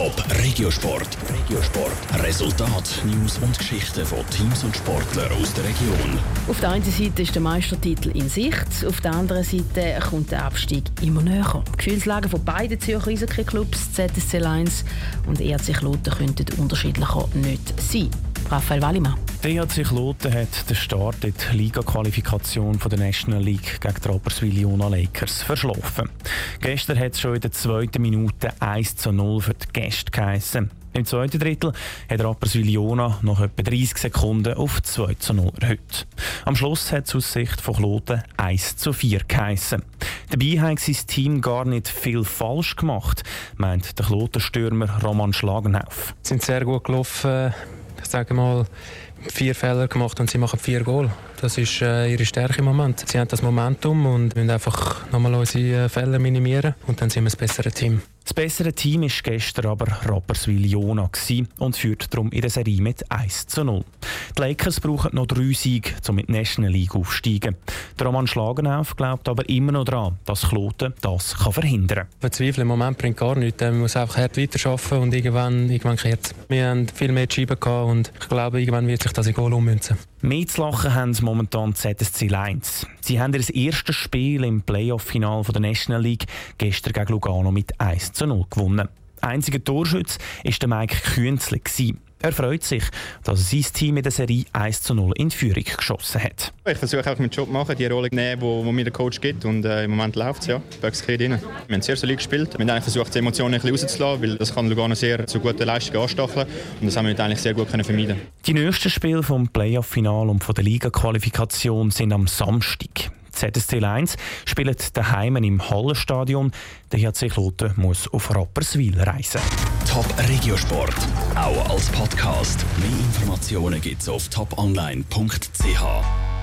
Top Regiosport. Regiosport. Resultat, News und Geschichten von Teams und Sportlern aus der Region. Auf der einen Seite ist der Meistertitel in Sicht, auf der anderen Seite kommt der Abstieg immer näher. Die Gefühlslage von beiden Zürcher Eishockey-Clubs, ZSC Lions und ERC Kloten, könnten unterschiedlicher nicht sein. Raphael Wallimann. Der Kloten hat den Start in die Liga-Qualifikation der National League gegen die Rapperswil Jona Lakers verschlafen. Gestern hat es schon in der zweiten Minute 1 zu 0 für die Gäste geheissen. Im zweiten Drittel hat Rapperswil Jona noch etwa 30 Sekunden auf 2 zu 0 erhöht. Am Schluss hat es aus Sicht von Kloten 1 zu 4 geheissen. Dabei hat sein Team gar nicht viel falsch gemacht, meint der Klotenstürmer Roman Schlagenhauf. Sie sind sehr gut gelaufen sage mal, vier Fehler gemacht und sie machen vier Goal. Das ist äh, ihre Stärke im Moment. Sie haben das Momentum und müssen einfach nochmal unsere äh, Fehler minimieren und dann sind wir das bessere Team. Das bessere Team war gestern aber Rapperswil-Jona und führt darum in der Serie mit 1 zu 0. Die Lakers brauchen noch drei Siege, um in die National League aufzusteigen. Der Roman Schlagenauf glaubt aber immer noch daran, dass Kloten das kann verhindern kann. Verzweifeln im Moment bringt gar nichts. Man muss einfach hart weiterarbeiten und irgendwann, irgendwann kehrt es. Wir haben viel mehr Scheiben gehabt und ich glaube, irgendwann wird sich das in Goal ummünzen. Mehr zu lachen haben sie momentan ZSC Lions. Sie haben ihr erstes Spiel im Playoff-Final der National League gestern gegen Lugano mit 1 zu 0 gewonnen. Einziger Torschütze war Mike Künzli. Er freut sich, dass sein Team in der Serie 1 zu 0 in Führung geschossen hat. Ich versuche auch meinen Job zu machen, die Rolle zu nehmen, die mir der Coach gibt. Und äh, im Moment läuft es, ja. Bugs rein. Wir haben sehr solid gespielt. Wir haben eigentlich versucht, die Emotionen ein bisschen rauszulassen, weil das kann Lugano sehr zu guten Leistungen anstacheln. Und das haben wir eigentlich sehr gut können vermeiden Die nächsten Spiele vom Playoff-Final und von der Liga-Qualifikation sind am Samstag. ZSC 1 spielt daheim im Hallenstadion. Der HC Kloten muss auf Rapperswil reisen. Top Regiosport, auch als Podcast. Mehr Informationen gibt's auf toponline.ch.